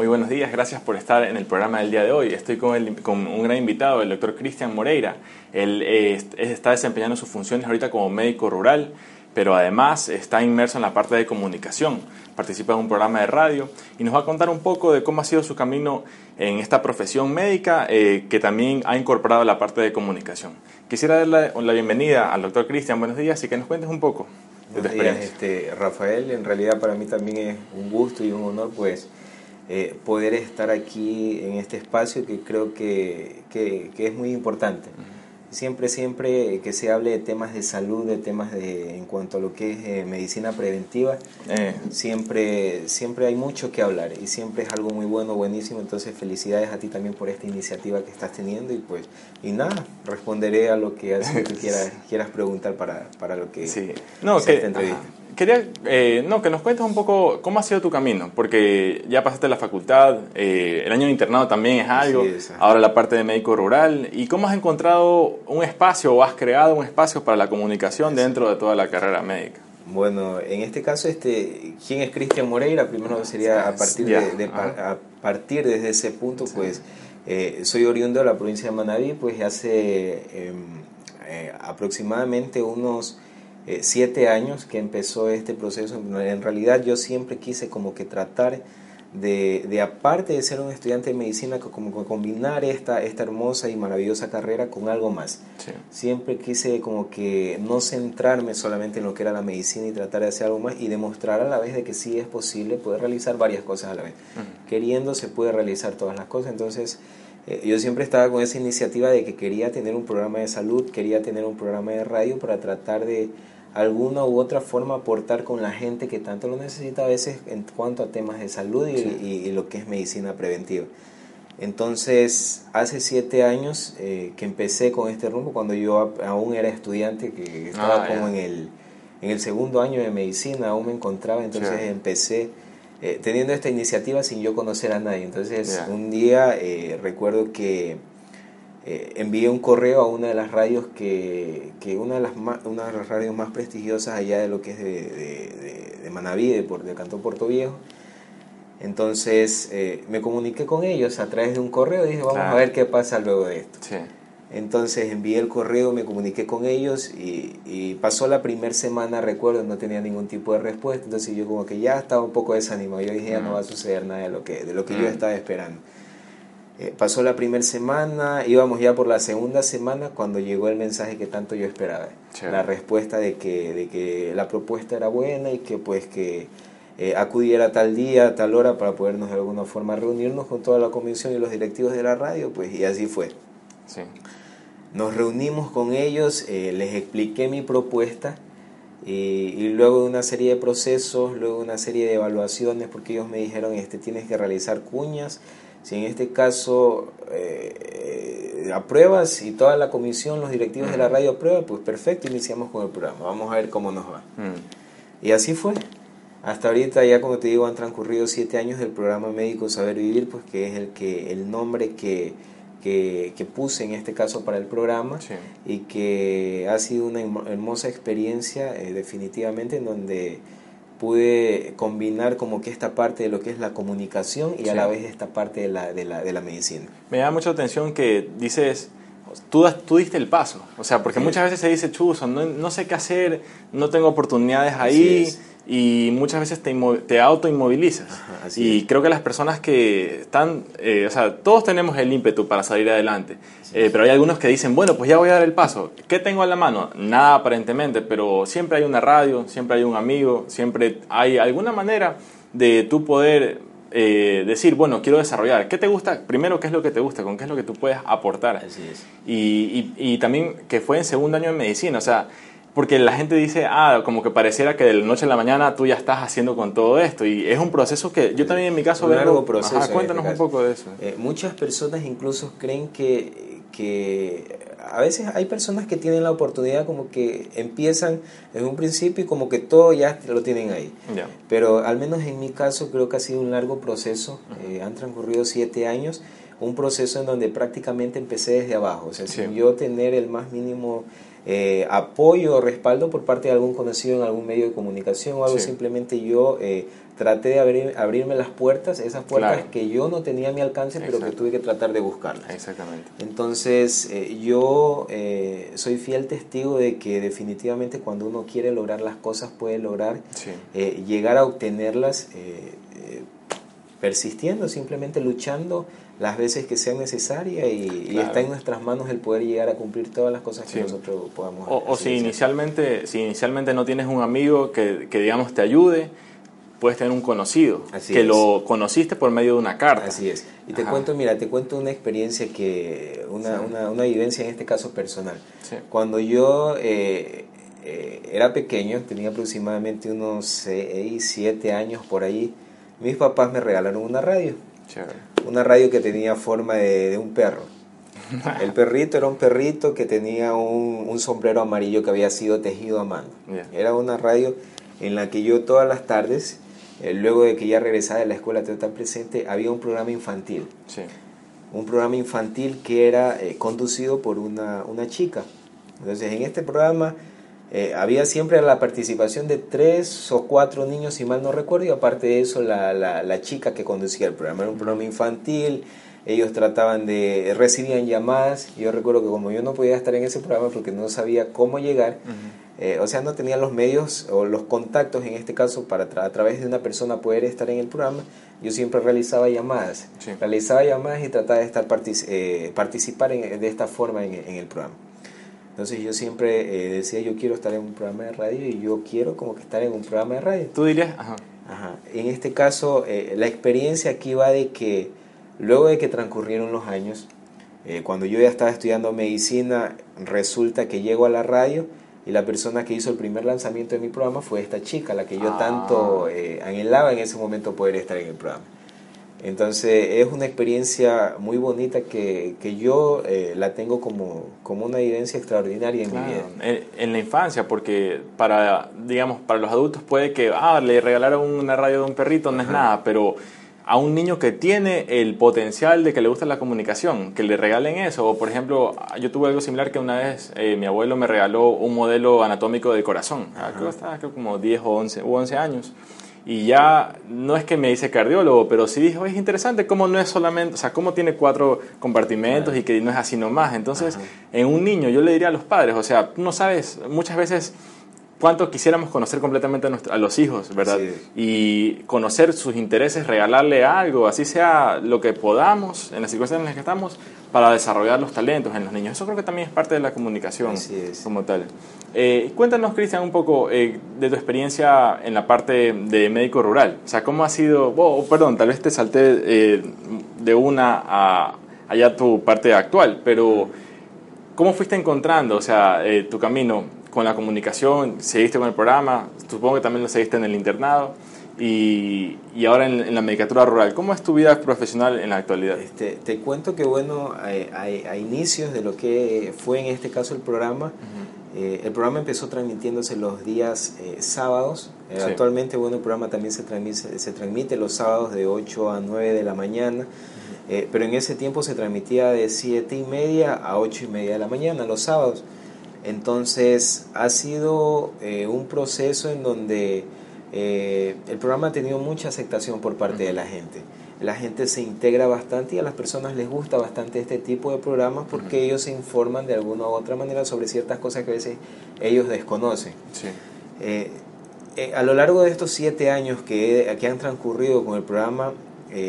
Muy buenos días, gracias por estar en el programa del día de hoy. Estoy con, el, con un gran invitado, el doctor Cristian Moreira. Él eh, está desempeñando sus funciones ahorita como médico rural, pero además está inmerso en la parte de comunicación. Participa en un programa de radio y nos va a contar un poco de cómo ha sido su camino en esta profesión médica, eh, que también ha incorporado la parte de comunicación. Quisiera darle la bienvenida al doctor Cristian. Buenos días y que nos cuentes un poco. Buenos días, este, Rafael. En realidad para mí también es un gusto y un honor pues eh, poder estar aquí en este espacio que creo que, que, es muy importante. Siempre, siempre que se hable de temas de salud, de temas de, en cuanto a lo que es eh, medicina preventiva, eh. siempre, siempre hay mucho que hablar y siempre es algo muy bueno, buenísimo. Entonces, felicidades a ti también por esta iniciativa que estás teniendo y pues, y nada, responderé a lo que, quieras, quieras preguntar para, para lo que sí. no, que, esta entrevista quería eh, no, que nos cuentes un poco cómo ha sido tu camino, porque ya pasaste la facultad, eh, el año de internado también es algo, ahora la parte de médico rural, y cómo has encontrado un espacio o has creado un espacio para la comunicación dentro de toda la carrera médica. Bueno, en este caso, este, ¿quién es Cristian Moreira? Primero sería a partir, de, a partir desde ese punto, pues eh, soy oriundo de la provincia de Manabí, pues hace em, aproximadamente unos eh, siete años que empezó este proceso. En realidad yo siempre quise como que tratar de, de aparte de ser un estudiante de medicina, como combinar esta, esta hermosa y maravillosa carrera con algo más. Siempre quise como que no centrarme solamente en lo que era la medicina y tratar de hacer algo más y demostrar a la vez de que sí es posible poder realizar varias cosas a la vez. Queriendo se puede realizar todas las cosas. Entonces eh, yo siempre estaba con esa iniciativa de que quería tener un programa de salud, quería tener un programa de radio para tratar de alguna u otra forma aportar con la gente que tanto lo necesita a veces en cuanto a temas de salud y, lo que es medicina preventiva. Entonces, hace siete años eh, que empecé con este rumbo, cuando yo aún era estudiante, que estaba ah, como en el, en el segundo año de medicina, aún me encontraba, entonces empecé eh, teniendo esta iniciativa sin yo conocer a nadie. Entonces, un día eh, recuerdo que eh, envié un correo a una de las radios que, que una, de las una de las radios más prestigiosas allá de lo que es de, de, de, Manaví, de, de Cantón Puerto Viejo. Entonces eh, me comuniqué con ellos a través de un correo y dije, vamos a ver qué pasa luego de esto. Entonces envié el correo, me comuniqué con ellos y, y pasó la primera semana, recuerdo, no tenía ningún tipo de respuesta. Entonces yo como que ya estaba un poco desanimado. Yo dije, ya no va a suceder nada de lo que, de lo que yo estaba esperando. Eh, pasó la primera semana, íbamos ya por la segunda semana cuando llegó el mensaje que tanto yo esperaba. La respuesta de que, de que la propuesta era buena y que pues que eh, acudiera tal día, tal hora para podernos de alguna forma reunirnos con toda la comisión y los directivos de la radio, pues y así fue. Nos reunimos con ellos, eh, les expliqué mi propuesta y, y, luego de una serie de procesos, luego de una serie de evaluaciones, porque ellos me dijeron, este, tienes que realizar cuñas, si en este caso eh, apruebas y toda la comisión, los directivos de la radio aprueban, pues perfecto, iniciamos con el programa. Vamos a ver cómo nos va. Y así fue. Hasta ahorita ya como te digo han transcurrido siete años del programa Médico Saber Vivir, pues que es el que el nombre que, que, puse en este caso para el programa y que ha sido una hermosa experiencia eh, definitivamente en donde pude combinar como que esta parte de lo que es la comunicación y a la vez esta parte de la, de la, de la medicina. Me da mucha atención que dices, tú, tú diste el paso, o sea, porque muchas veces se dice, chuzo, no, no, sé qué hacer, no tengo oportunidades ahí y muchas veces te, te autoinmovilizas. y creo que las personas que están, eh, o sea, todos tenemos el ímpetu para salir adelante, eh, pero hay algunos que dicen, bueno, pues ya voy a dar el paso. ¿Qué tengo a la mano? Nada aparentemente, pero siempre hay una radio, siempre hay un amigo, siempre hay alguna manera de tú poder eh, decir, bueno, quiero desarrollar. ¿Qué te gusta? Primero, ¿qué es lo que te gusta? ¿Con qué es lo que tú puedes aportar? Así es. Y, y, y también que fue en segundo año de medicina, o sea, porque la gente dice, ah, como que pareciera que de la noche a la mañana tú ya estás haciendo con todo esto. Y es un proceso que yo también en mi caso un largo proceso. cuéntanos un poco de eso. Eh, muchas personas incluso creen que, que a veces hay personas que tienen la oportunidad como que empiezan en un principio y como que todo ya lo tienen ahí. Pero al menos en mi caso creo que ha sido un largo proceso. Eh, han transcurrido siete años un proceso en donde prácticamente empecé desde abajo, o sea, sin yo tener el más mínimo eh, apoyo o respaldo por parte de algún conocido en algún medio de comunicación o algo, simplemente yo eh, traté de abrir, abrirme las puertas, esas puertas que yo no tenía a mi alcance, pero que tuve que tratar de buscarlas. Exactamente. Entonces, eh, yo soy fiel testigo de que definitivamente cuando uno quiere lograr las cosas, puede lograr llegar a obtenerlas persistiendo, simplemente luchando las veces que sea necesaria y, está en nuestras manos el poder llegar a cumplir todas las cosas que nosotros podamos O, o si, inicialmente, si inicialmente no tienes un amigo que, que digamos te ayude, puedes tener un conocido, que lo conociste por medio de una carta. Así es. Y te cuento, mira, te cuento una experiencia que, una, una, una vivencia en este caso personal. Cuando yo eh, eh, era pequeño, tenía aproximadamente unos 6, 7 años por ahí, mis papás me regalaron una radio. Una radio que tenía forma de, un perro. El perrito era un perrito que tenía un, sombrero amarillo que había sido tejido a mano. Era una radio en la que yo todas las tardes, eh, luego de que ya regresaba de la escuela total presente, había un programa infantil. Un programa infantil que era eh, conducido por una, una chica. Entonces en este programa eh, había siempre la participación de tres o cuatro niños, si mal no recuerdo, y aparte de eso, la, la, chica que conducía el programa. Era un programa infantil, ellos trataban de, recibían llamadas. Yo recuerdo que como yo no podía estar en ese programa porque no sabía cómo llegar, eh, o sea, no tenía los medios o los contactos en este caso para a través de una persona poder estar en el programa, yo siempre realizaba llamadas. Realizaba llamadas y trataba de estar eh, participar de esta forma en el programa. Entonces yo siempre eh, decía, yo quiero estar en un programa de radio y yo quiero como que estar en un programa de radio. ¿Tú dirías? Ajá. Ajá. En este caso, eh, la experiencia aquí va de que luego de que transcurrieron los años, eh, cuando yo ya estaba estudiando medicina, resulta que llego a la radio y la persona que hizo el primer lanzamiento de mi programa fue esta chica, la que yo tanto ah. anhelaba en ese momento poder estar en el programa. Entonces es una experiencia muy bonita que, que yo eh, la tengo como, como una evidencia extraordinaria en mi vida. En, en, la infancia, porque para, digamos, para los adultos puede que, ah, le regalaron una radio de un perrito, no es nada, pero a un niño que tiene el potencial de que le gusta la comunicación, que le regalen eso. O por ejemplo, yo tuve algo similar que una vez eh, mi abuelo me regaló un modelo anatómico del corazón. Creo que estaba creo, como 10 o 11, o 11 años. Y ya no es que me dice cardiólogo, pero sí dijo, es interesante cómo no es solamente, o sea, cómo tiene cuatro compartimentos y que no es así nomás. Entonces, en un niño yo le diría a los padres, o sea, tú no sabes, muchas veces cuánto quisiéramos conocer completamente a, los hijos, ¿verdad? Y conocer sus intereses, regalarle algo, así sea lo que podamos en las circunstancias en las que estamos, para desarrollar los talentos en los niños. Eso creo que también es parte de la comunicación como tal. Eh, cuéntanos, Cristian, un poco eh, de tu experiencia en la parte de médico rural. O sea, ¿cómo ha sido, oh, perdón, tal vez te salté eh, de una a allá tu parte actual, pero ¿cómo fuiste encontrando, o sea, tu camino? Con la comunicación, seguiste con el programa, supongo que también lo seguiste en el internado y, y ahora en, la medicatura rural. ¿Cómo es tu vida profesional en la actualidad? Este, te cuento que, bueno, a, inicios de lo que fue en este caso el programa, eh, el programa empezó transmitiéndose los días eh, sábados. Eh, actualmente, bueno, el programa también se transmite, se transmite los sábados de 8 a 9 de la mañana. pero en ese tiempo se transmitía de 7 y media a 8 y media de la mañana, los sábados. Entonces ha sido eh, un proceso en donde eh, el programa ha tenido mucha aceptación por parte de la gente. La gente se integra bastante y a las personas les gusta bastante este tipo de programas porque ellos se informan de alguna u otra manera sobre ciertas cosas que a veces ellos desconocen. Eh, a lo largo de estos siete años que, que han transcurrido con el programa,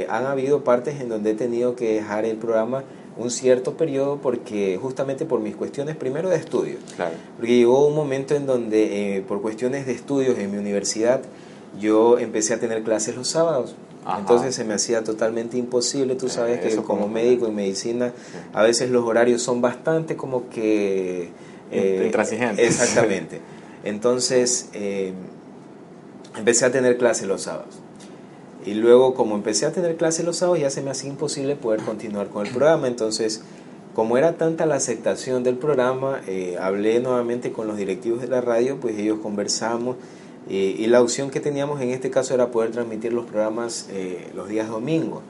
han habido partes en donde he tenido que dejar el programa un cierto periodo porque justamente por mis cuestiones primero de estudio. Claro. Porque llegó un momento en donde eh, por cuestiones de estudios en mi universidad yo empecé a tener clases los sábados. Entonces se me hacía totalmente imposible, tú sabes que como médico en medicina a veces los horarios son bastante como que... Eh, exactamente. Entonces eh, empecé a tener clases los sábados. Y luego, como empecé a tener clases los sábados, ya se me hacía imposible poder continuar con el programa. Entonces, como era tanta la aceptación del programa, eh, hablé nuevamente con los directivos de la radio, pues ellos conversamos. Eh, y la opción que teníamos en este caso era poder transmitir los programas eh, los días domingos.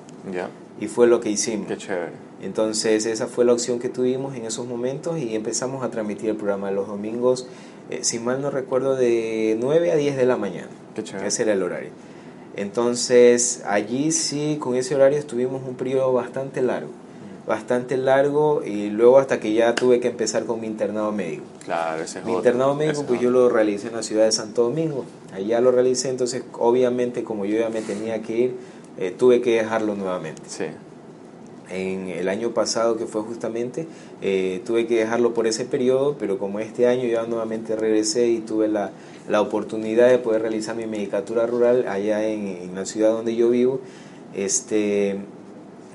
Y fue lo que hicimos. Qué chévere. Entonces esa fue la opción que tuvimos en esos momentos y empezamos a transmitir el programa los domingos, eh, si mal no recuerdo, de 9 a 10 de la mañana. Qué chévere. Ese era el horario. Entonces allí sí, con ese horario estuvimos un periodo bastante largo bastante largo y luego hasta que ya tuve que empezar con mi internado médico. Claro, ese es Mi internado médico pues yo lo realicé en la ciudad de Santo Domingo, allá lo realicé, entonces obviamente como yo ya me tenía que ir, eh, tuve que dejarlo nuevamente. Sí. En el año pasado que fue justamente, eh, tuve que dejarlo por ese periodo, pero como este año ya nuevamente regresé y tuve la, la oportunidad de poder realizar mi medicatura rural allá en, en la ciudad donde yo vivo, este,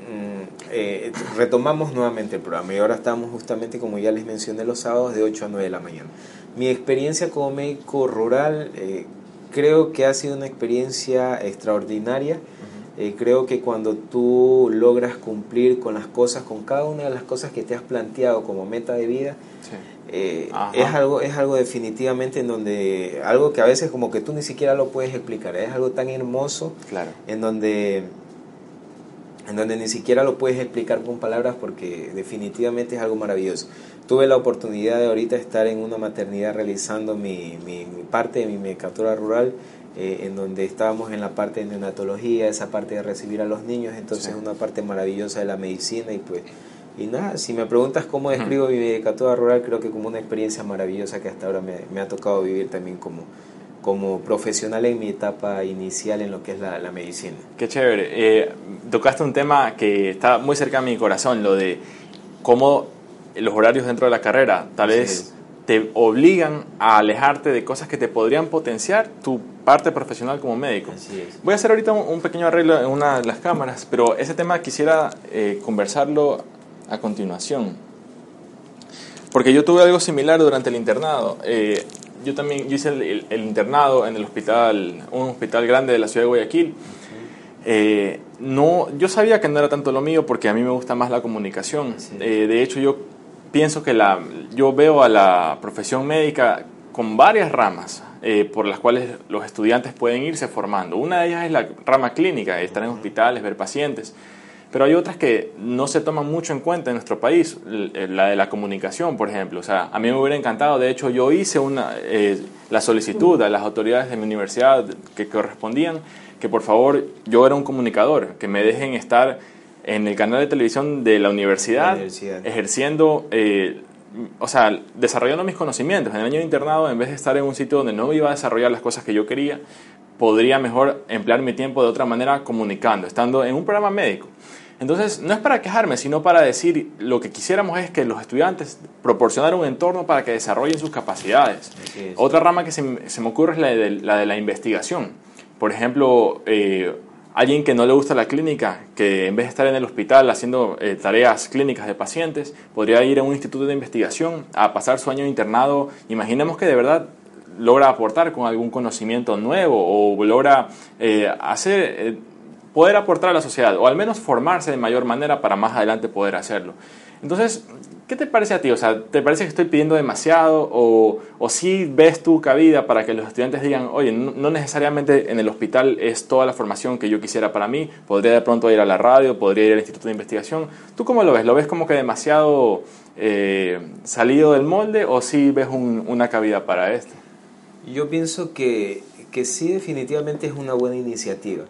Mm, eh, retomamos nuevamente el programa y ahora estamos justamente, como ya les mencioné, los sábados de 8 a 9 de la mañana. Mi experiencia como médico rural eh, creo que ha sido una experiencia extraordinaria. Eh, creo que cuando tú logras cumplir con las cosas, con cada una de las cosas que te has planteado como meta de vida, es, algo, es algo definitivamente en donde, algo que a veces como que tú ni siquiera lo puedes explicar, es algo tan hermoso claro. en donde en donde ni siquiera lo puedes explicar con palabras porque definitivamente es algo maravilloso. Tuve la oportunidad de ahorita estar en una maternidad realizando mi, mi, parte de mi medicatura rural, eh, en donde estábamos en la parte de neonatología, esa parte de recibir a los niños, entonces es una parte maravillosa de la medicina y pues... Y nada, si me preguntas cómo describo mi medicatura rural, creo que como una experiencia maravillosa que hasta ahora me, me ha tocado vivir también como, como profesional en mi etapa inicial en lo que es la, la medicina. Qué chévere. Eh, tocaste un tema que está muy cerca de mi corazón, lo de cómo los horarios dentro de la carrera tal vez te obligan a alejarte de cosas que te podrían potenciar tu parte profesional como médico. Voy a hacer ahorita un, pequeño arreglo en una de las cámaras, pero ese tema quisiera eh, conversarlo a continuación. Porque yo tuve algo similar durante el internado. Eh, yo también hice el, internado en el hospital, un hospital grande de la ciudad de Guayaquil. Eh, no, yo sabía que no era tanto lo mío porque a mí me gusta más la comunicación. Eh, de hecho, yo pienso que la, yo veo a la profesión médica con varias ramas eh, por las cuales los estudiantes pueden irse formando. Una de ellas es la rama clínica, estar en hospitales, ver pacientes. Pero hay otras que no se toman mucho en cuenta en nuestro país, eh, la de la comunicación, por ejemplo. O sea, a mí me hubiera encantado, de hecho yo hice una, eh, la solicitud a las autoridades de mi universidad que correspondían, que por favor yo era un comunicador, que me dejen estar en el canal de televisión de la universidad, ejerciendo, eh, o sea, desarrollando mis conocimientos. En el año de internado, en vez de estar en un sitio donde no iba a desarrollar las cosas que yo quería, podría mejor emplear mi tiempo de otra manera comunicando, estando en un programa médico. Entonces, no es para quejarme, sino para decir lo que quisiéramos es que los estudiantes proporcionaran un entorno para que desarrollen sus capacidades. Otra rama que se, me ocurre es la de, la de la investigación. Por ejemplo, eh, alguien que no le gusta la clínica, que en vez de estar en el hospital haciendo eh, tareas clínicas de pacientes, podría ir a un instituto de investigación a pasar su año internado. Imaginemos que de verdad logra aportar con algún conocimiento nuevo o logra eh, hacer poder aportar a la sociedad o al menos formarse de mayor manera para más adelante poder hacerlo. Entonces, ¿qué te parece a ti? O sea, ¿te parece que estoy pidiendo demasiado o, o sí ves tu cabida para que los estudiantes digan, oye, no, necesariamente en el hospital es toda la formación que yo quisiera para mí, podría de pronto ir a la radio, podría ir al instituto de investigación? ¿Tú cómo lo ves? ¿Lo ves como que demasiado eh, salido del molde o sí ves una cabida para esto? Yo pienso que que sí definitivamente es una buena iniciativa.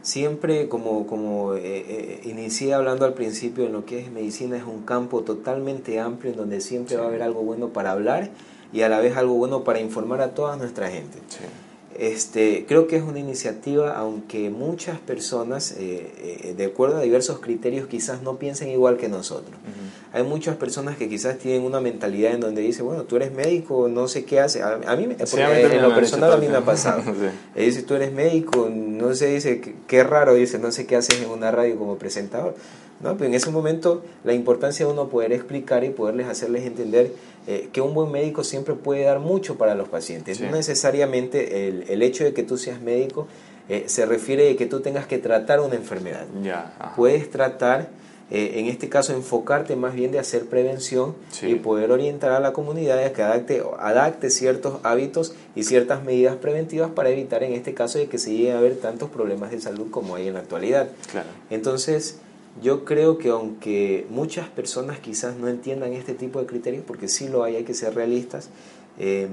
Siempre, como, como eh, eh, inicié hablando al principio, en lo que es medicina es un campo totalmente amplio en donde siempre va a haber algo bueno para hablar y a la vez algo bueno para informar a toda nuestra gente. Este, creo que es una iniciativa, aunque muchas personas, eh, eh, de acuerdo a diversos criterios, quizás no piensen igual que nosotros. Hay muchas personas que quizás tienen una mentalidad en donde dice, bueno, tú eres médico, no sé qué hace. A, mí, en lo personal a mí me ha pasado. Dice, tú eres médico, no sé, dice, qué raro, dice, no sé qué haces en una radio como presentador. ¿No? Pero en ese momento la importancia de uno poder explicar y poderles hacerles entender eh, que un buen médico siempre puede dar mucho para los pacientes. No necesariamente el, el, hecho de que tú seas médico eh, se refiere a que tú tengas que tratar una enfermedad. Puedes tratar, eh, en este caso, enfocarte más bien de hacer prevención y poder orientar a la comunidad a que adapte, adapte ciertos hábitos y ciertas medidas preventivas para evitar, en este caso, de que se llegue a haber tantos problemas de salud como hay en la actualidad. Claro. Entonces, yo creo que aunque muchas personas quizás no entiendan este tipo de criterios, porque sí lo hay, hay que ser realistas, eh,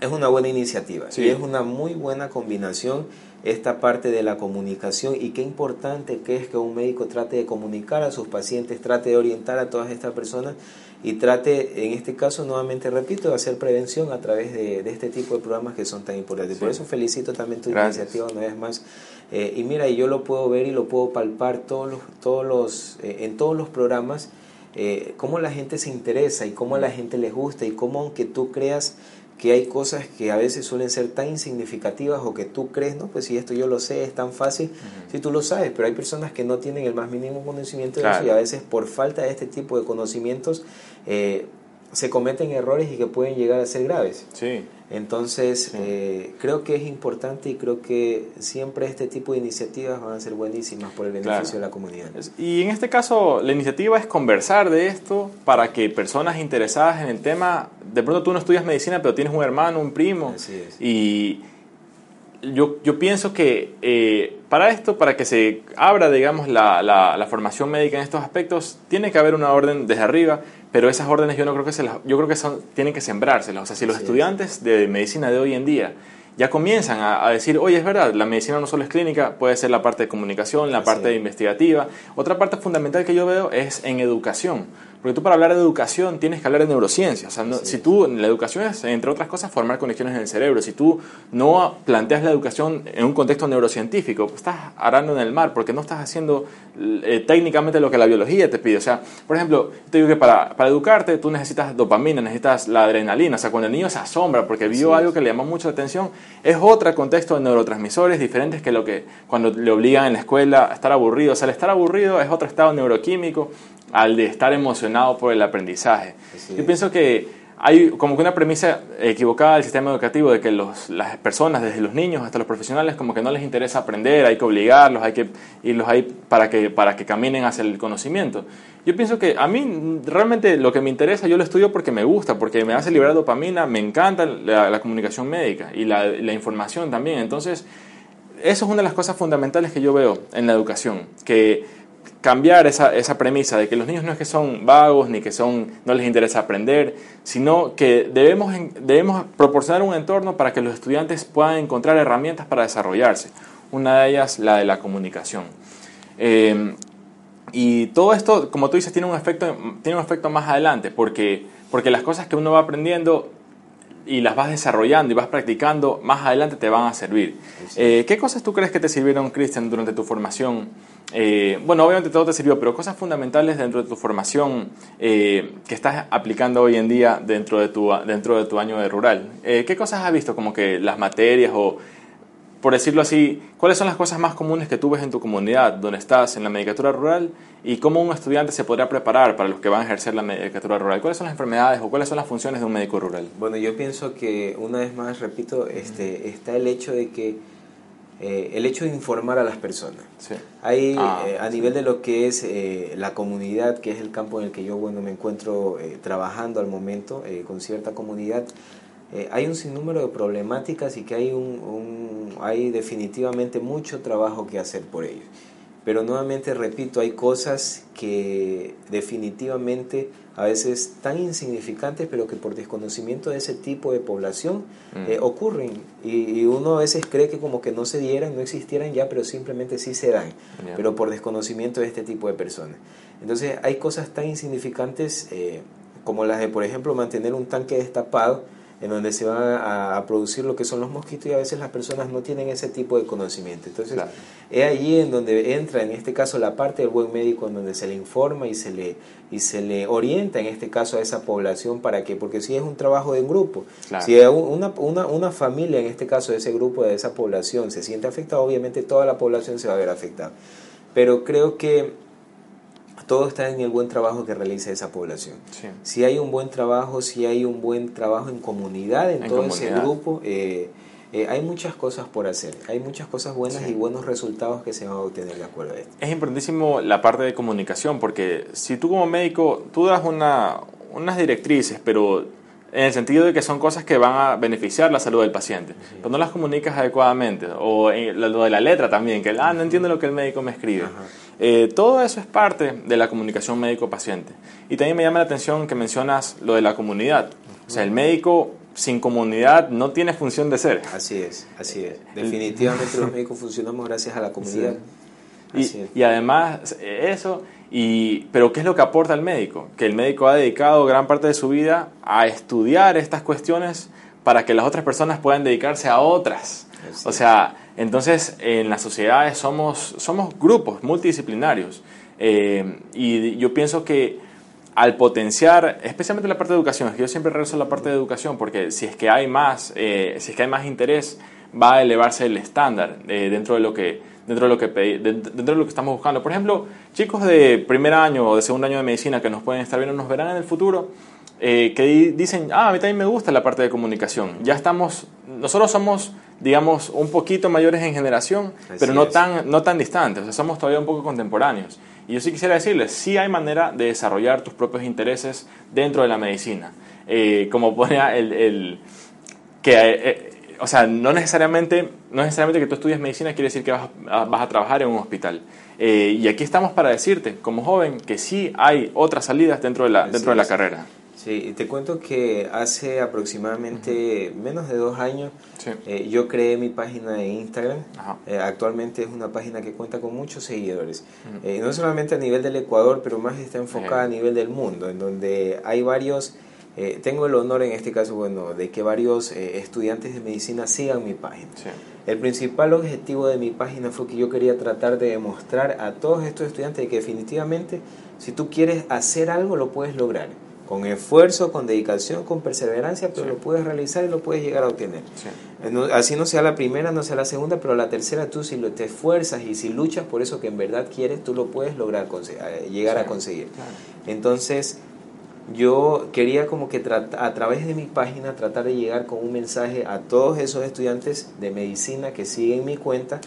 es una buena iniciativa y es una muy buena combinación esta parte de la comunicación y qué importante que es que un médico trate de comunicar a sus pacientes, trate de orientar a todas estas personas y trate, en este caso, nuevamente repito, de hacer prevención a través de, este tipo de programas que son tan importantes. Por eso felicito también tu iniciativa una vez más. Eh, y mira, yo lo puedo ver y lo puedo palpar todos los, todos los, eh, en todos los programas, eh, cómo la gente se interesa y cómo a la gente les gusta y cómo aunque tú creas que hay cosas que a veces suelen ser tan insignificativas o que tú crees, no, pues si esto yo lo sé, es tan fácil, si tú lo sabes, pero hay personas que no tienen el más mínimo conocimiento de eso y a veces por falta de este tipo de conocimientos eh, se cometen errores y que pueden llegar a ser graves. Sí. Entonces, eh, creo que es importante y creo que siempre este tipo de iniciativas van a ser buenísimas por el beneficio de la comunidad. Y en este caso, la iniciativa es conversar de esto para que personas interesadas en el tema, de pronto tú no estudias medicina, pero tienes un hermano, un primo, y yo, yo pienso que eh, para esto, para que se abra, digamos, la, la, la formación médica en estos aspectos, tiene que haber una orden desde arriba pero esas órdenes yo no creo que se las, yo creo que son, tienen que sembrárselas. O sea, si los estudiantes de medicina de hoy en día ya comienzan a, decir, oye, es verdad, la medicina no solo es clínica, puede ser la parte de comunicación, la parte investigativa. Otra parte fundamental que yo veo es en educación. Porque tú para hablar de educación tienes que hablar de neurociencia. O sea, si tú, la educación es, entre otras cosas, formar conexiones en el cerebro. Si tú no planteas la educación en un contexto neurocientífico, pues estás arando en el mar porque no estás haciendo eh, técnicamente lo que la biología te pide. O sea, por ejemplo, te digo que para, para, educarte tú necesitas dopamina, necesitas la adrenalina. O sea, cuando el niño se asombra porque vio algo que le llamó mucho la atención, es otro contexto de neurotransmisores diferentes que lo que cuando le obligan en la escuela a estar aburrido. O sea, el estar aburrido es otro estado neuroquímico al de estar emocionado por el aprendizaje. Yo pienso que hay como que una premisa equivocada del sistema educativo de que los, las personas, desde los niños hasta los profesionales, como que no les interesa aprender, hay que obligarlos, hay que irlos ahí para que, para que caminen hacia el conocimiento. Yo pienso que a mí realmente lo que me interesa, yo lo estudio porque me gusta, porque me hace liberar dopamina, me encanta la, comunicación médica y la, la información también. Entonces, eso es una de las cosas fundamentales que yo veo en la educación, que cambiar esa, esa, premisa de que los niños no es que son vagos ni que son, no les interesa aprender, sino que debemos, debemos proporcionar un entorno para que los estudiantes puedan encontrar herramientas para desarrollarse. Una de ellas, la de la comunicación. Eh, y todo esto, como tú dices, tiene un efecto, tiene un efecto más adelante, porque, porque las cosas que uno va aprendiendo y las vas desarrollando y vas practicando, más adelante te van a servir. Eh, ¿Qué cosas tú crees que te sirvieron, Cristian, durante tu formación? Eh, bueno, obviamente todo te sirvió, pero cosas fundamentales dentro de tu formación eh, que estás aplicando hoy en día dentro de tu, dentro de tu año de rural. ¿Qué cosas has visto? Como que las materias o por decirlo así, ¿cuáles son las cosas más comunes que tú ves en tu comunidad donde estás en la medicatura rural y cómo un estudiante se podría preparar para los que van a ejercer la medicatura rural? ¿Cuáles son las enfermedades o cuáles son las funciones de un médico rural? Bueno, yo pienso que una vez más, repito, este, está el hecho de que eh, el hecho de informar a las personas. Sí. Hay, ah, eh, a nivel de lo que es eh, la comunidad, que es el campo en el que yo bueno, me encuentro trabajando al momento con cierta comunidad, eh, hay un sinnúmero de problemáticas y que hay, un, hay definitivamente mucho trabajo que hacer por ellos. Pero nuevamente repito, hay cosas que definitivamente a veces tan insignificantes, pero que por desconocimiento de ese tipo de población mm. eh, ocurren. Y, uno a veces cree que como que no se dieran, no existieran ya, pero simplemente sí se dan, pero por desconocimiento de este tipo de personas. Entonces hay cosas tan insignificantes eh, como las de, por ejemplo, mantener un tanque destapado en donde se van a, producir lo que son los mosquitos y a veces las personas no tienen ese tipo de conocimiento. Entonces, es allí en donde entra, en este caso, la parte del buen médico, en donde se le informa y se le, y se le orienta, en este caso, a esa población para que, porque si es un trabajo de un grupo, si una, una, una familia, en este caso, de ese grupo, de esa población, se siente afectada, obviamente toda la población se va a ver afectada. Pero creo que todo está en el buen trabajo que realiza esa población. Si hay un buen trabajo, si hay un buen trabajo en comunidad, en, todo ese grupo, eh, eh, hay muchas cosas por hacer, hay muchas cosas buenas y buenos resultados que se van a obtener de acuerdo a esto. Es importantísimo la parte de comunicación, porque si tú como médico, tú das una, unas directrices, pero en el sentido de que son cosas que van a beneficiar la salud del paciente, pero no las comunicas adecuadamente. O lo de la letra también, que ah, no entiendo lo que el médico me escribe. Eh, todo eso es parte de la comunicación médico-paciente. Y también me llama la atención que mencionas lo de la comunidad. O sea, el médico sin comunidad no tiene función de ser. Así es, así es. Definitivamente los médicos funcionamos gracias a la comunidad. Y, y, además eso, y, pero ¿qué es lo que aporta el médico? Que el médico ha dedicado gran parte de su vida a estudiar estas cuestiones para que las otras personas puedan dedicarse a otras. O sea, entonces en las sociedades somos, somos grupos multidisciplinarios. Eh, y yo pienso que al potenciar, especialmente la parte de educación, es que yo siempre regreso a la parte de educación, porque si es que hay más, eh, si es que hay más interés, va a elevarse el estándar eh, dentro, de lo que, dentro, de lo que, dentro de lo que estamos buscando. Por ejemplo, chicos de primer año o de segundo año de medicina que nos pueden estar viendo, nos verán en el futuro, eh, que dicen, ah, a mí también me gusta la parte de comunicación. Ya estamos, nosotros somos, digamos, un poquito mayores en generación, pero no tan, no tan distantes, o sea, somos todavía un poco contemporáneos. Y yo sí quisiera decirles, sí hay manera de desarrollar tus propios intereses dentro de la medicina. Eh, como ponía el, el que, eh, eh, o sea, no necesariamente, no necesariamente que tú estudies medicina quiere decir que vas a, vas a trabajar en un hospital. y aquí estamos para decirte, como joven, que sí hay otras salidas dentro de la, dentro de la carrera. Sí, y te cuento que hace aproximadamente menos de dos años eh, yo creé mi página de Instagram. Eh, actualmente es una página que cuenta con muchos seguidores. Eh, no solamente a nivel del Ecuador, pero más está enfocada a nivel del mundo, en donde hay varios... tengo el honor en este caso, bueno, de que varios estudiantes de medicina sigan mi página. El principal objetivo de mi página fue que yo quería tratar de demostrar a todos estos estudiantes que definitivamente si tú quieres hacer algo lo puedes lograr con esfuerzo, con dedicación, con perseverancia, pero lo puedes realizar y lo puedes llegar a obtener. Así no sea la primera, no sea la segunda, pero la tercera tú si te esfuerzas y si luchas por eso que en verdad quieres, tú lo puedes lograr, eh, llegar a conseguir. Entonces, yo quería como que a través de mi página tratar de llegar con un mensaje a todos esos estudiantes de medicina que siguen mi cuenta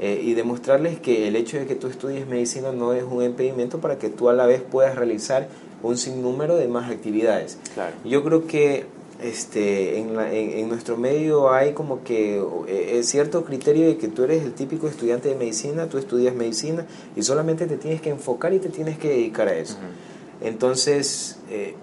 eh, y demostrarles que el hecho de que tú estudies medicina no es un impedimento para que tú a la vez puedas realizar un sinnúmero de más actividades. Yo creo que este, en, en, nuestro medio hay como que eh, cierto criterio de que tú eres el típico estudiante de medicina, tú estudias medicina y solamente te tienes que enfocar y te tienes que dedicar a eso. Entonces, eh,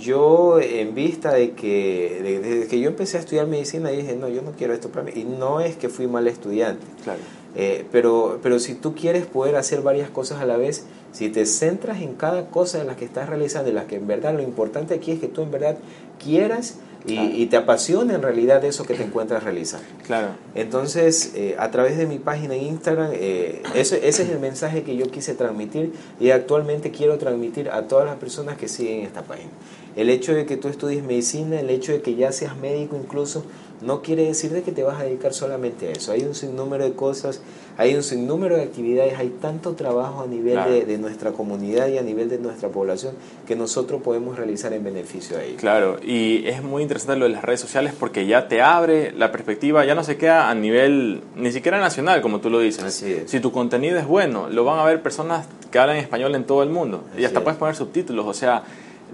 yo en vista de que desde que yo empecé a estudiar medicina dije, no, yo no quiero esto para mí. Y no es que fui mal estudiante. Claro. Eh, pero, pero si tú quieres poder hacer varias cosas a la vez, si te centras en cada cosa en la que estás realizando, en las que en verdad lo importante aquí es que tú en verdad quieras y, te apasione en realidad eso que te encuentras realizando. Claro. Entonces, eh, a través de mi página en Instagram, eh, ese, ese es el mensaje que yo quise transmitir y actualmente quiero transmitir a todas las personas que siguen esta página. El hecho de que tú estudies medicina, el hecho de que ya seas médico incluso, no quiere decir de que te vas a dedicar solamente a eso. Hay un sinnúmero de cosas, hay un sinnúmero de actividades, hay tanto trabajo a nivel de, nuestra comunidad y a nivel de nuestra población que nosotros podemos realizar en beneficio de ello. Claro, y es muy interesante lo de las redes sociales porque ya te abre la perspectiva, ya no se queda a nivel ni siquiera nacional, como tú lo dices. Así es. Si tu contenido es bueno, lo van a ver personas que hablan español en todo el mundo y hasta puedes poner subtítulos, o sea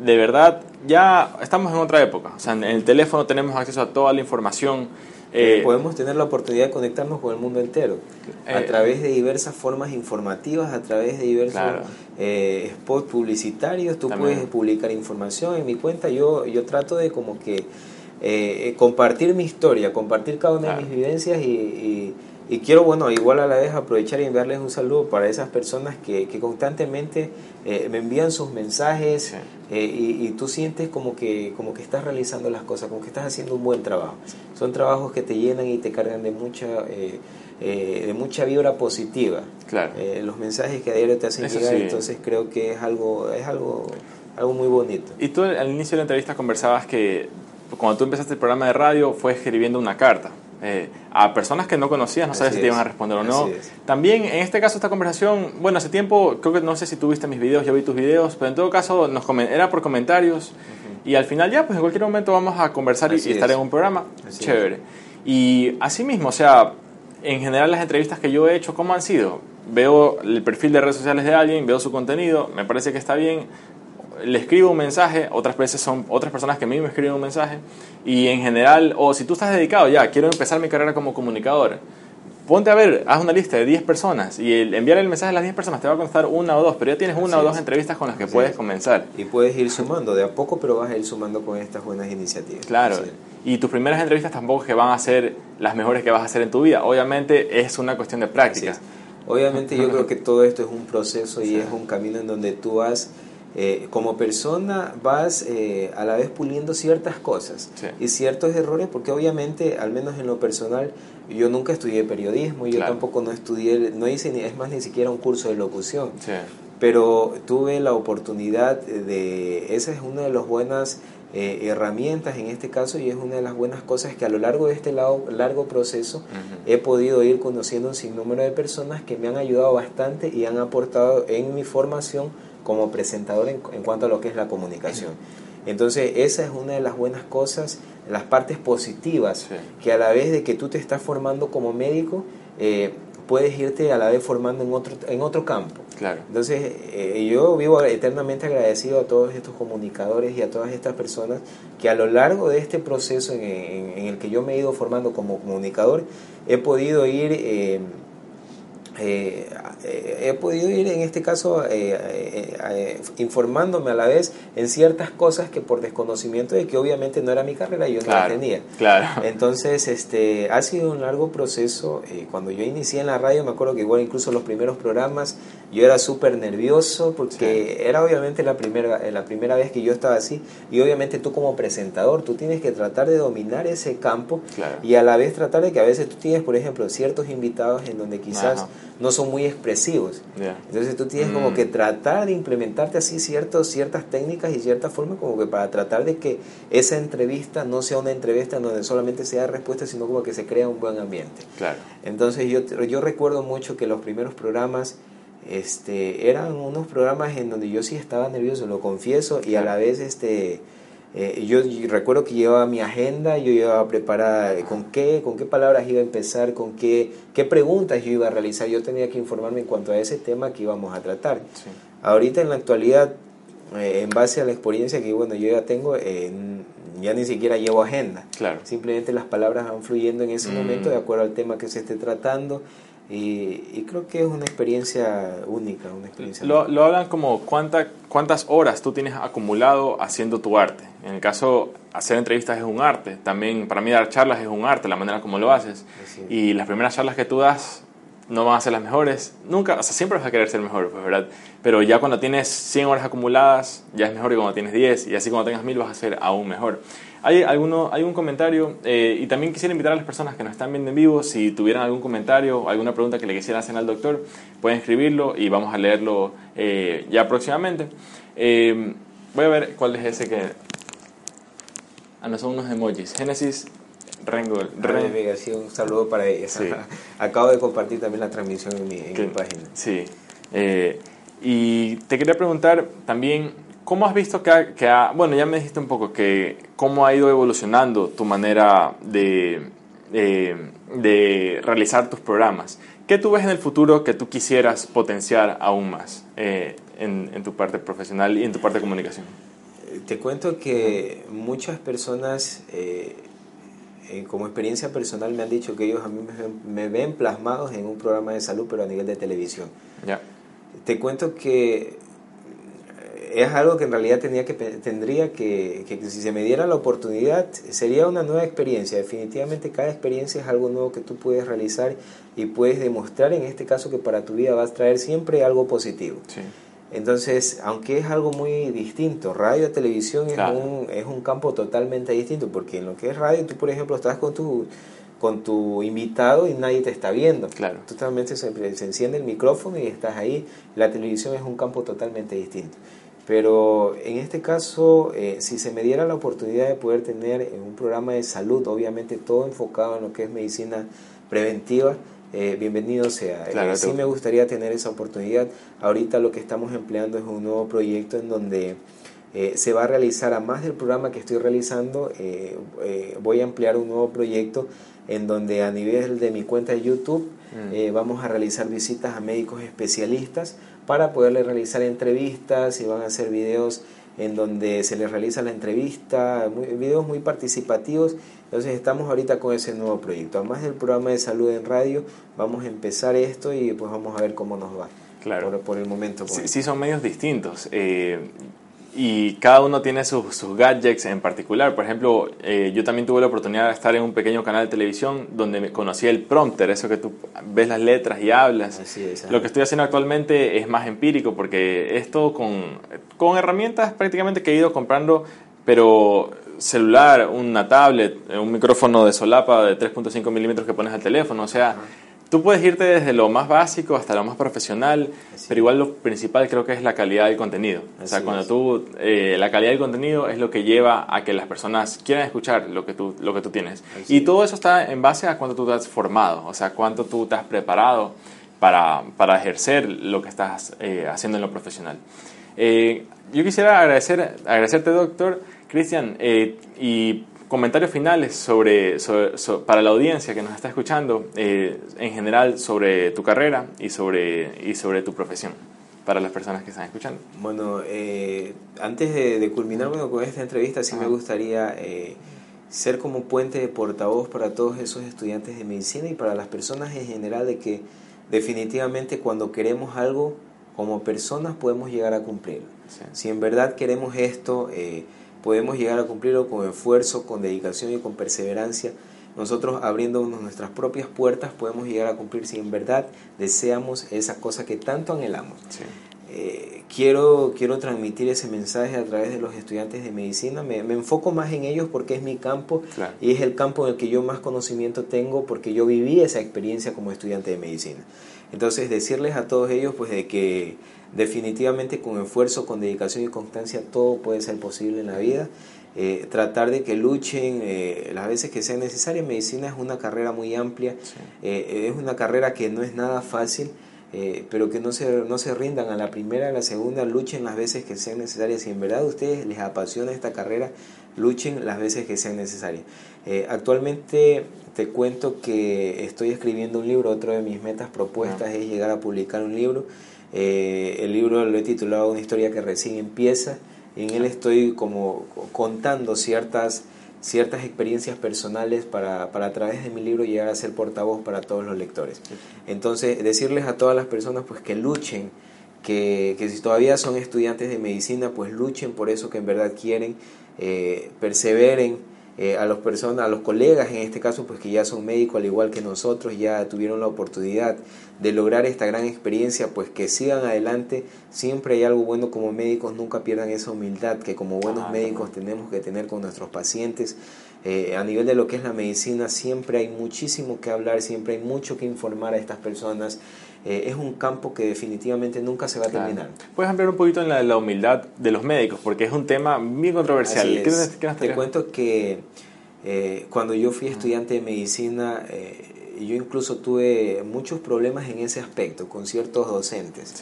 de verdad ya estamos en otra época. O sea, en el teléfono tenemos acceso a toda la información. Eh, podemos tener la oportunidad de conectarnos con el mundo entero a eh, través de diversas formas informativas, a través de diversos eh, spots publicitarios. Tú puedes publicar información en mi cuenta. Yo, yo trato de como que compartir mi historia, compartir cada una de mis vivencias y y quiero, bueno, igual a la vez aprovechar y enviarles un saludo para esas personas que, que constantemente eh, me envían sus mensajes eh, y, tú sientes como que, como que estás realizando las cosas, como que estás haciendo un buen trabajo. Son trabajos que te llenan y te cargan de mucha, eh, de mucha vibra positiva. Claro. los mensajes que a diario te hacen llegar, entonces creo que es algo, es algo, algo muy bonito. Y tú al inicio de la entrevista conversabas que cuando tú empezaste el programa de radio fue escribiendo una carta. Eh, a personas que no conocías, no sabes si te iban a responder o no. También en este caso, esta conversación, bueno, hace tiempo, creo que no sé si tú viste mis videos, yo vi tus videos, pero en todo caso nos era por comentarios y al final ya, pues en cualquier momento vamos a conversar y, estar en un programa. Chévere. Y así mismo, o sea, en general las entrevistas que yo he hecho, ¿cómo han sido? Veo el perfil de redes sociales de alguien, veo su contenido, me parece que está bien, le escribo un mensaje, otras veces son otras personas que a mí me escriben un mensaje, y en general, o si tú estás dedicado ya, quiero empezar mi carrera como comunicador, ponte a ver, haz una lista de 10 personas y el, enviar el mensaje a las 10 personas te va a costar una o dos, pero ya tienes una o dos entrevistas con las que puedes comenzar. Y puedes ir sumando de a poco, pero vas a ir sumando con estas buenas iniciativas. Claro. Y tus primeras entrevistas tampoco que van a ser las mejores que vas a hacer en tu vida. Obviamente es una cuestión de práctica. Obviamente yo creo que todo esto es un proceso y es un camino en donde tú vas, eh, como persona, vas eh, a la vez puliendo ciertas cosas y ciertos errores, porque obviamente, al menos en lo personal, yo nunca estudié periodismo, yo tampoco no estudié, no hice, ni, es más, ni siquiera un curso de locución. Pero tuve la oportunidad de, esa es una de las buenas eh, herramientas en este caso y es una de las buenas cosas que a lo largo de este largo proceso he podido ir conociendo un sinnúmero de personas que me han ayudado bastante y han aportado en mi formación como presentador en, cuanto a lo que es la comunicación. Entonces esa es una de las buenas cosas, las partes positivas, que a la vez de que tú te estás formando como médico, eh, puedes irte a la vez formando en otro, en otro campo. Claro. Entonces, eh, yo vivo eternamente agradecido a todos estos comunicadores y a todas estas personas que a lo largo de este proceso en, en, el que yo me he ido formando como comunicador, he podido ir... Eh, eh, he podido ir en este caso eh, eh, informándome a la vez en ciertas cosas que por desconocimiento de que obviamente no era mi carrera yo no la tenía claro. entonces este ha sido un largo proceso cuando yo inicié en la radio me acuerdo que igual incluso los primeros programas yo era súper nervioso porque era obviamente la primera la primera vez que yo estaba así y obviamente tú como presentador tú tienes que tratar de dominar ese campo y a la vez tratar de que a veces tú tienes por ejemplo ciertos invitados en donde quizás no son muy expresivos. Entonces tú tienes como mm. que tratar de implementarte así ciertos, ciertas técnicas y ciertas formas como que para tratar de que esa entrevista no sea una entrevista donde solamente sea respuesta, sino como que se crea un buen ambiente. Claro. Entonces yo, yo recuerdo mucho que los primeros programas este, eran unos programas en donde yo sí estaba nervioso, lo confieso, y a la vez este eh, yo, recuerdo que llevaba mi agenda, yo iba a preparar con qué, con qué palabras iba a empezar, con qué, qué preguntas yo iba a realizar. Yo tenía que informarme en cuanto a ese tema que íbamos a tratar. Ahorita en la actualidad, eh, en base a la experiencia que bueno, yo ya tengo, eh, ya ni siquiera llevo agenda. Claro. Simplemente las palabras van fluyendo en ese mm. momento de acuerdo al tema que se esté tratando y, creo que es una experiencia única. Una experiencia lo, lo, hablan como cuánta, cuántas horas tú tienes acumulado haciendo tu arte. En el caso, hacer entrevistas es un arte. También para mí dar charlas es un arte, la manera como lo haces. Y las primeras charlas que tú das no van a ser las mejores. Nunca, o sea, siempre vas a querer ser mejor, pues, ¿verdad? Pero ya cuando tienes 100 horas acumuladas, ya es mejor que cuando tienes 10. Y así cuando tengas 1000 vas a ser aún mejor. ¿Hay, alguno, hay un comentario? Eh, y también quisiera invitar a las personas que nos están viendo en vivo, si tuvieran algún comentario o alguna pregunta que le quisieran hacer al doctor, pueden escribirlo y vamos a leerlo eh, ya próximamente. Eh, voy a ver cuál es ese que... Ah, no, son unos emojis. Génesis Rengo. un saludo para ella. Acabo de compartir también la transmisión en mi, página. Sí. y te quería preguntar también ¿Cómo has visto que ha, bueno, ya me dijiste un poco que cómo ha ido evolucionando tu manera de, de, realizar tus programas? ¿Qué tú ves en el futuro que tú quisieras potenciar aún más eh, en, en, tu parte profesional y en tu parte de comunicación? Te cuento que muchas personas, eh, eh, como experiencia personal, me han dicho que ellos a mí me, me ven plasmados en un programa de salud, pero a nivel de televisión. Ya. Te cuento que es algo que en realidad tenía que, tendría que, que, si se me diera la oportunidad, sería una nueva experiencia. Definitivamente cada experiencia es algo nuevo que tú puedes realizar y puedes demostrar en este caso que para tu vida vas a traer siempre algo positivo. Entonces, aunque es algo muy distinto, radio, televisión es, un, es un campo totalmente distinto, porque en lo que es radio, tú por ejemplo estás con tu con tu invitado y nadie te está viendo. Claro. Totalmente se, se enciende el micrófono y estás ahí. La televisión es un campo totalmente distinto. Pero en este caso, eh, si se me diera la oportunidad de poder tener un programa de salud, obviamente todo enfocado en lo que es medicina preventiva, eh, bienvenido sea. Eh, sí me gustaría tener esa oportunidad. Ahorita lo que estamos empleando es un nuevo proyecto en donde se va a realizar, a más del programa que estoy realizando, voy a emplear un nuevo proyecto en donde a nivel de mi cuenta de YouTube mm. vamos a realizar visitas a médicos especialistas para poderle realizar entrevistas y van a hacer videos en donde se les realiza la entrevista, videos muy participativos. Entonces estamos ahorita con ese nuevo proyecto. Además del programa de salud en radio, vamos a empezar esto y pues vamos a ver cómo nos va. Claro. Por, el momento. Sí, sí, son medios distintos. Eh, y cada uno tiene sus, sus, gadgets en particular. Por ejemplo, eh, yo también tuve la oportunidad de estar en un pequeño canal de televisión donde me conocí el prompter, eso que tú ves las letras y hablas. Lo que estoy haciendo actualmente es más empírico porque esto con, con herramientas prácticamente que he ido comprando, pero celular, una tablet, un micrófono de solapa de 3.5 milímetros que pones al teléfono, o sea... Tú puedes irte desde lo más básico hasta lo más profesional, pero igual lo principal creo que es la calidad del contenido. o sea, cuando tú, eh, la calidad del contenido es lo que lleva a que las personas quieran escuchar lo que tú, lo que tú tienes. y todo eso está en base a cuánto tú te has formado, o sea, cuánto tú te has preparado para, para ejercer lo que estás eh, haciendo en lo profesional. Eh, yo quisiera agradecer, agradecerte, doctor Cristian, y comentarios finales sobre, para la audiencia que nos está escuchando, eh, en general sobre tu carrera y sobre, y sobre tu profesión, para las personas que están escuchando. Bueno, eh, antes de, culminar con esta entrevista, sí me gustaría eh, ser como puente de portavoz para todos esos estudiantes de medicina y para las personas en general de que definitivamente cuando queremos algo, como personas podemos llegar a cumplirlo. Si en verdad queremos esto, podemos llegar a cumplirlo con esfuerzo, con dedicación y con perseverancia. Nosotros abriéndonos nuestras propias puertas podemos llegar a cumplir si en verdad deseamos esa cosa que tanto anhelamos. Eh, quiero, quiero transmitir ese mensaje a través de los estudiantes de medicina. Me, enfoco más en ellos porque es mi campo y es el campo en el que yo más conocimiento tengo porque yo viví esa experiencia como estudiante de medicina. Entonces decirles a todos ellos pues de que definitivamente con esfuerzo, con dedicación y constancia todo puede ser posible en la vida. Eh, tratar de que luchen eh, las veces que sea necesario. Medicina es una carrera muy amplia, eh, es una carrera que no es nada fácil, pero que no se, no se rindan a la primera, a la segunda, luchen las veces que sean necesarias. Si en verdad a ustedes les apasiona esta carrera, luchen las veces que sean necesarias. actualmente te cuento que estoy escribiendo un libro, otro de mis metas propuestas es llegar a publicar un libro. Eh, el libro lo he titulado Una historia que recién empieza. En él estoy como contando ciertas, ciertas experiencias personales para, para a través de mi libro llegar a ser portavoz para todos los lectores. Entonces, decirles a todas las personas pues que luchen, que, que si todavía son estudiantes de medicina, pues luchen por eso que en verdad quieren, eh, perseveren eh, a, los personas, a los colegas en este caso, pues que ya son médicos al igual que nosotros, ya tuvieron la oportunidad de lograr esta gran experiencia, pues que sigan adelante. Siempre hay algo bueno como médicos, nunca pierdan esa humildad que como buenos ah, médicos tenemos que tener con nuestros pacientes. Eh, a nivel de lo que es la medicina, siempre hay muchísimo que hablar, siempre hay mucho que informar a estas personas. Eh, es un campo que definitivamente nunca se va a terminar. Puedes ampliar un poquito en la, la, humildad de los médicos, porque es un tema bien controversial. ¿Qué, te cuento que eh, cuando yo fui estudiante de medicina, eh, yo incluso tuve muchos problemas en ese aspecto con ciertos docentes.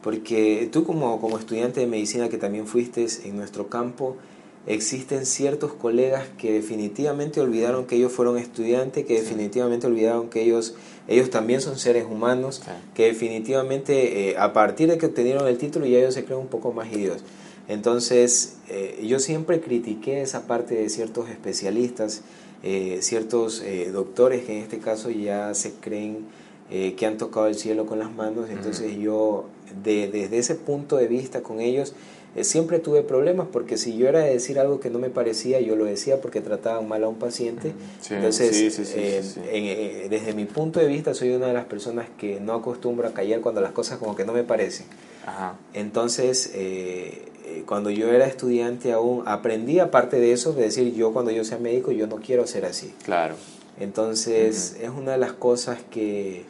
Porque tú como, como estudiante de medicina que también fuiste en nuestro campo, existen ciertos colegas que definitivamente olvidaron que ellos fueron estudiantes, que definitivamente olvidaron que ellos, ellos también son seres humanos, que definitivamente eh, a partir de que obtenieron el título ya ellos se creen un poco más idiotas. Entonces, eh, yo siempre critiqué esa parte de ciertos especialistas, eh, ciertos doctores que en este caso ya se creen que han tocado el cielo con las manos. Entonces, yo desde ese punto de vista con ellos, eh, siempre tuve problemas porque si yo era de decir algo que no me parecía, yo lo decía porque trataban mal a un paciente. Entonces, eh, eh, desde mi punto de vista, soy una de las personas que no acostumbro a callar cuando las cosas como que no me parecen. Entonces, cuando yo era estudiante aún, aprendí aparte de eso, de decir yo cuando yo sea médico, yo no quiero ser así. Claro. Entonces, es una de las cosas que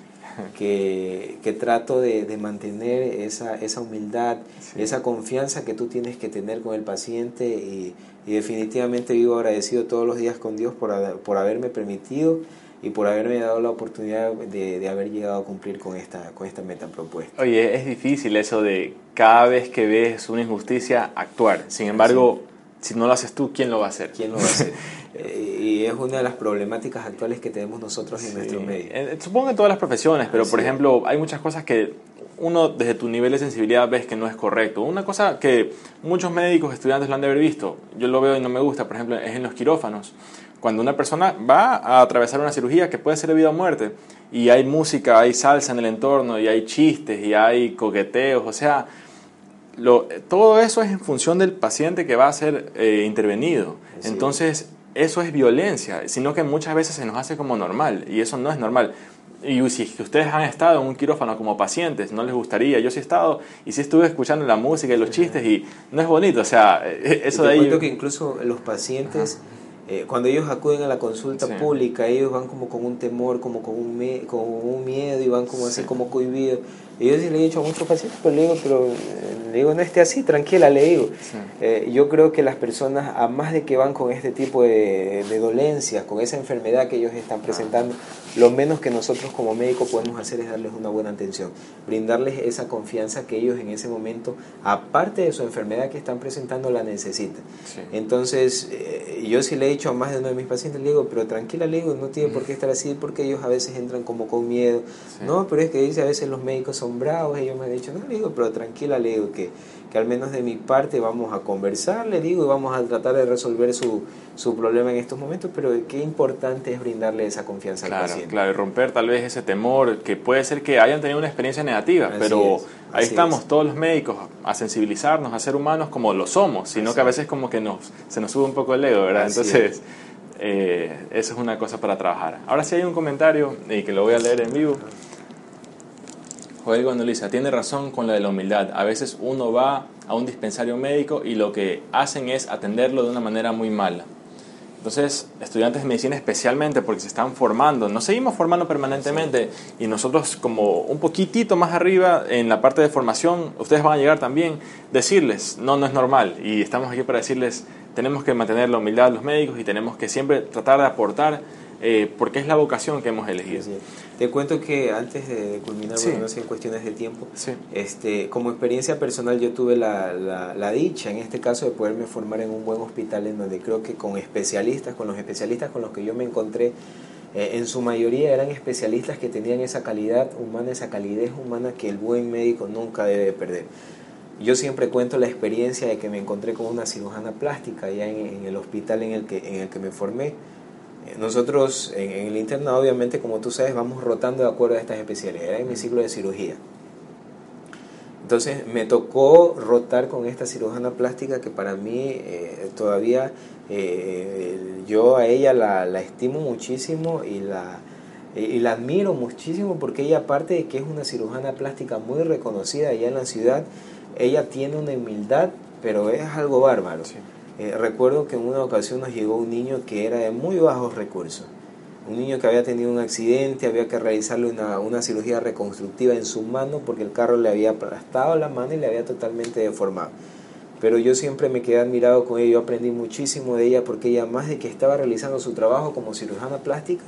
que, que trato de, de, mantener esa, esa humildad, esa confianza que tú tienes que tener con el paciente y, y, definitivamente vivo agradecido todos los días con Dios por, por haberme permitido y por haberme dado la oportunidad de, de, haber llegado a cumplir con esta, con esta meta propuesta. Oye, es difícil eso de cada vez que ves una injusticia actuar. Sin embargo, si no lo haces tú, ¿quién lo va a hacer? ¿Quién lo va a hacer? Eh, y es una de las problemáticas actuales que tenemos nosotros en nuestro medio. Supongo en todas las profesiones, pero por ejemplo, hay muchas cosas que uno desde tu nivel de sensibilidad ves que no es correcto. Una cosa que muchos médicos, estudiantes lo han de haber visto, yo lo veo y no me gusta, por ejemplo, es en los quirófanos. Cuando una persona va a atravesar una cirugía que puede ser de vida o muerte, y hay música, hay salsa en el entorno, y hay chistes, y hay coqueteos, o sea, lo, todo eso es en función del paciente que va a ser eh, intervenido. Entonces, eso es violencia, sino que muchas veces se nos hace como normal, y eso no es normal. Y si ustedes han estado en un quirófano como pacientes, no les gustaría. Yo sí he estado y sí estuve escuchando la música y los chistes y no es bonito. O sea, e, eso de ahí. que incluso los pacientes, eh, cuando ellos acuden a la consulta pública, ellos van como con un temor, como con un, con un miedo y van como así, como cohibidos. Y yo sí le he dicho a muchos pacientes, pero le digo, pero le digo, no esté así, tranquila, le digo. Eh, yo creo que las personas, a más de que van con este tipo de, de dolencias, con esa enfermedad que ellos están presentando, lo menos que nosotros como médicos podemos hacer es darles una buena atención, brindarles esa confianza que ellos en ese momento, aparte de su enfermedad que están presentando, la necesitan. Entonces, eh, yo sí le he dicho a más de uno de mis pacientes, le digo, pero tranquila, le digo, no tiene por qué estar así, porque ellos a veces entran como con miedo. No, pero es que dice, a veces los médicos son bravos, ellos me han dicho, no, le digo, pero tranquila, le digo que, que al menos de mi parte vamos a conversar, le digo, y vamos a tratar de resolver su, su problema en estos momentos, pero qué importante es brindarle esa confianza al paciente. Claro, y romper tal vez ese temor, que puede ser que hayan tenido una experiencia negativa, pero ahí estamos todos los médicos a sensibilizarnos, a ser humanos como lo somos, sino que a veces como que nos, se nos sube un poco el ego, ¿verdad? Entonces... Eh, eso es una cosa para trabajar. Ahora sí hay un comentario y que lo voy a leer en vivo. Joel Gondoliza, tiene razón con lo de la humildad. A veces uno va a un dispensario médico y lo que hacen es atenderlo de una manera muy mala. Entonces, estudiantes de medicina especialmente porque se están formando, nos seguimos formando permanentemente y nosotros como un poquitito más arriba en la parte de formación, ustedes van a llegar también, decirles, no, no es normal y estamos aquí para decirles, tenemos que mantener la humildad de los médicos y tenemos que siempre tratar de aportar eh, porque es la vocación que hemos elegido. Te cuento que antes de culminar, no sé, en cuestiones de tiempo, este, como experiencia personal yo tuve la, la, dicha, en este caso, de poderme formar en un buen hospital en donde creo que con especialistas, con los especialistas con los que yo me encontré, eh, en su mayoría eran especialistas que tenían esa calidad humana, esa calidez humana que el buen médico nunca debe perder. Yo siempre cuento la experiencia de que me encontré con una cirujana plástica allá en, en el hospital en el que, en el que me formé nosotros en, el internado, obviamente, como tú sabes, vamos rotando de acuerdo a estas especialidades. Era en mi ciclo de cirugía. Entonces me tocó rotar con esta cirujana plástica que para mí eh, todavía eh, yo a ella la, la estimo muchísimo y la, y la admiro muchísimo porque ella aparte de que es una cirujana plástica muy reconocida allá en la ciudad, ella tiene una humildad, pero es algo bárbaro. Eh, recuerdo que en una ocasión nos llegó un niño que era de muy bajos recursos. Un niño que había tenido un accidente, había que realizarle una, una cirugía reconstructiva en su mano porque el carro le había aplastado la mano y le había totalmente deformado. Pero yo siempre me quedé admirado con ella, yo aprendí muchísimo de ella porque ella más de que estaba realizando su trabajo como cirujana plástica,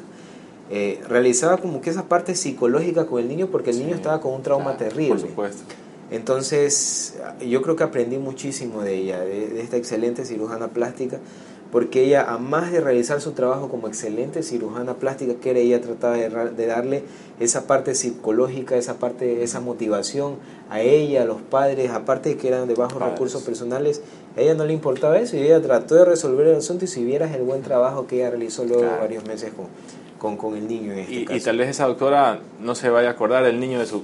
eh, realizaba como que esa parte psicológica con el niño porque el niño estaba con un trauma terrible. Por supuesto. Entonces, yo creo que aprendí muchísimo de ella, de, esta excelente cirujana plástica, porque ella, a más de realizar su trabajo como excelente cirujana plástica, que era ella trataba de, darle esa parte psicológica, esa parte, esa motivación a ella, a los padres, aparte de que eran de bajos recursos personales, a ella no le importaba eso y ella trató de resolver el asunto y si vieras el buen trabajo que ella realizó luego varios meses con, con, el niño. En este y, caso. y tal vez esa doctora no se vaya a acordar del niño de su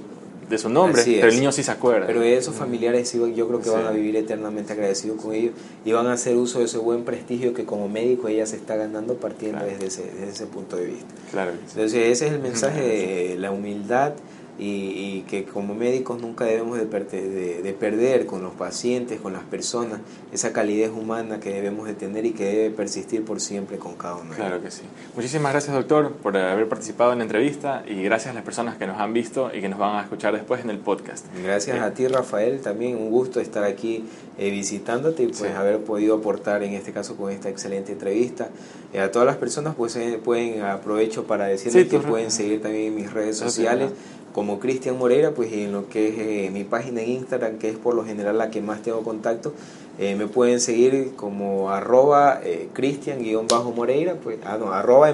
de su nombre, pero el niño sí se acuerda. Pero esos familiares yo creo que van a vivir eternamente agradecidos con ellos y van a hacer uso de ese buen prestigio que como médico ella se está ganando partiendo desde, ese, desde ese punto de vista. Claro. Entonces ese es el mensaje de la humildad y, que como médicos nunca debemos de, de, perder con los pacientes, con las personas, esa calidez humana que debemos de tener y que debe persistir por siempre con cada uno. Claro que sí. Muchísimas gracias doctor por haber participado en la entrevista y gracias a las personas que nos han visto y que nos van a escuchar después en el podcast. Gracias a ti Rafael, también un gusto estar aquí eh, visitándote y pues haber podido aportar en este caso con esta excelente entrevista. Eh, a todas las personas pues eh, pueden aprovecho para decirles que pueden seguir también en mis redes sociales como Cristian Moreira, pues en lo que es eh, mi página en Instagram, que es por lo general la que más tengo contacto, eh, me pueden seguir como arroba eh, Cristian-Moreira, pues, ah, no, arroba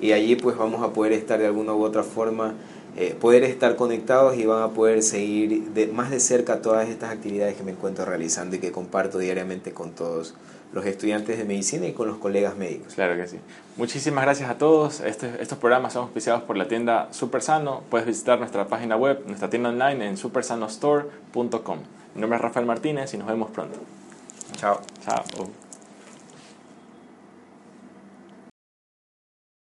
y allí pues vamos a poder estar de alguna u otra forma eh, poder estar conectados y van a poder seguir de, más de cerca todas estas actividades que me encuentro realizando y que comparto diariamente con todos los estudiantes de medicina y con los colegas médicos. Claro que sí. Muchísimas gracias a todos. Este, estos programas son auspiciados por la tienda Super Sano. Puedes visitar nuestra página web, nuestra tienda online en supersanostore.com. Mi nombre es Rafael Martínez y nos vemos pronto. Chao. Chao.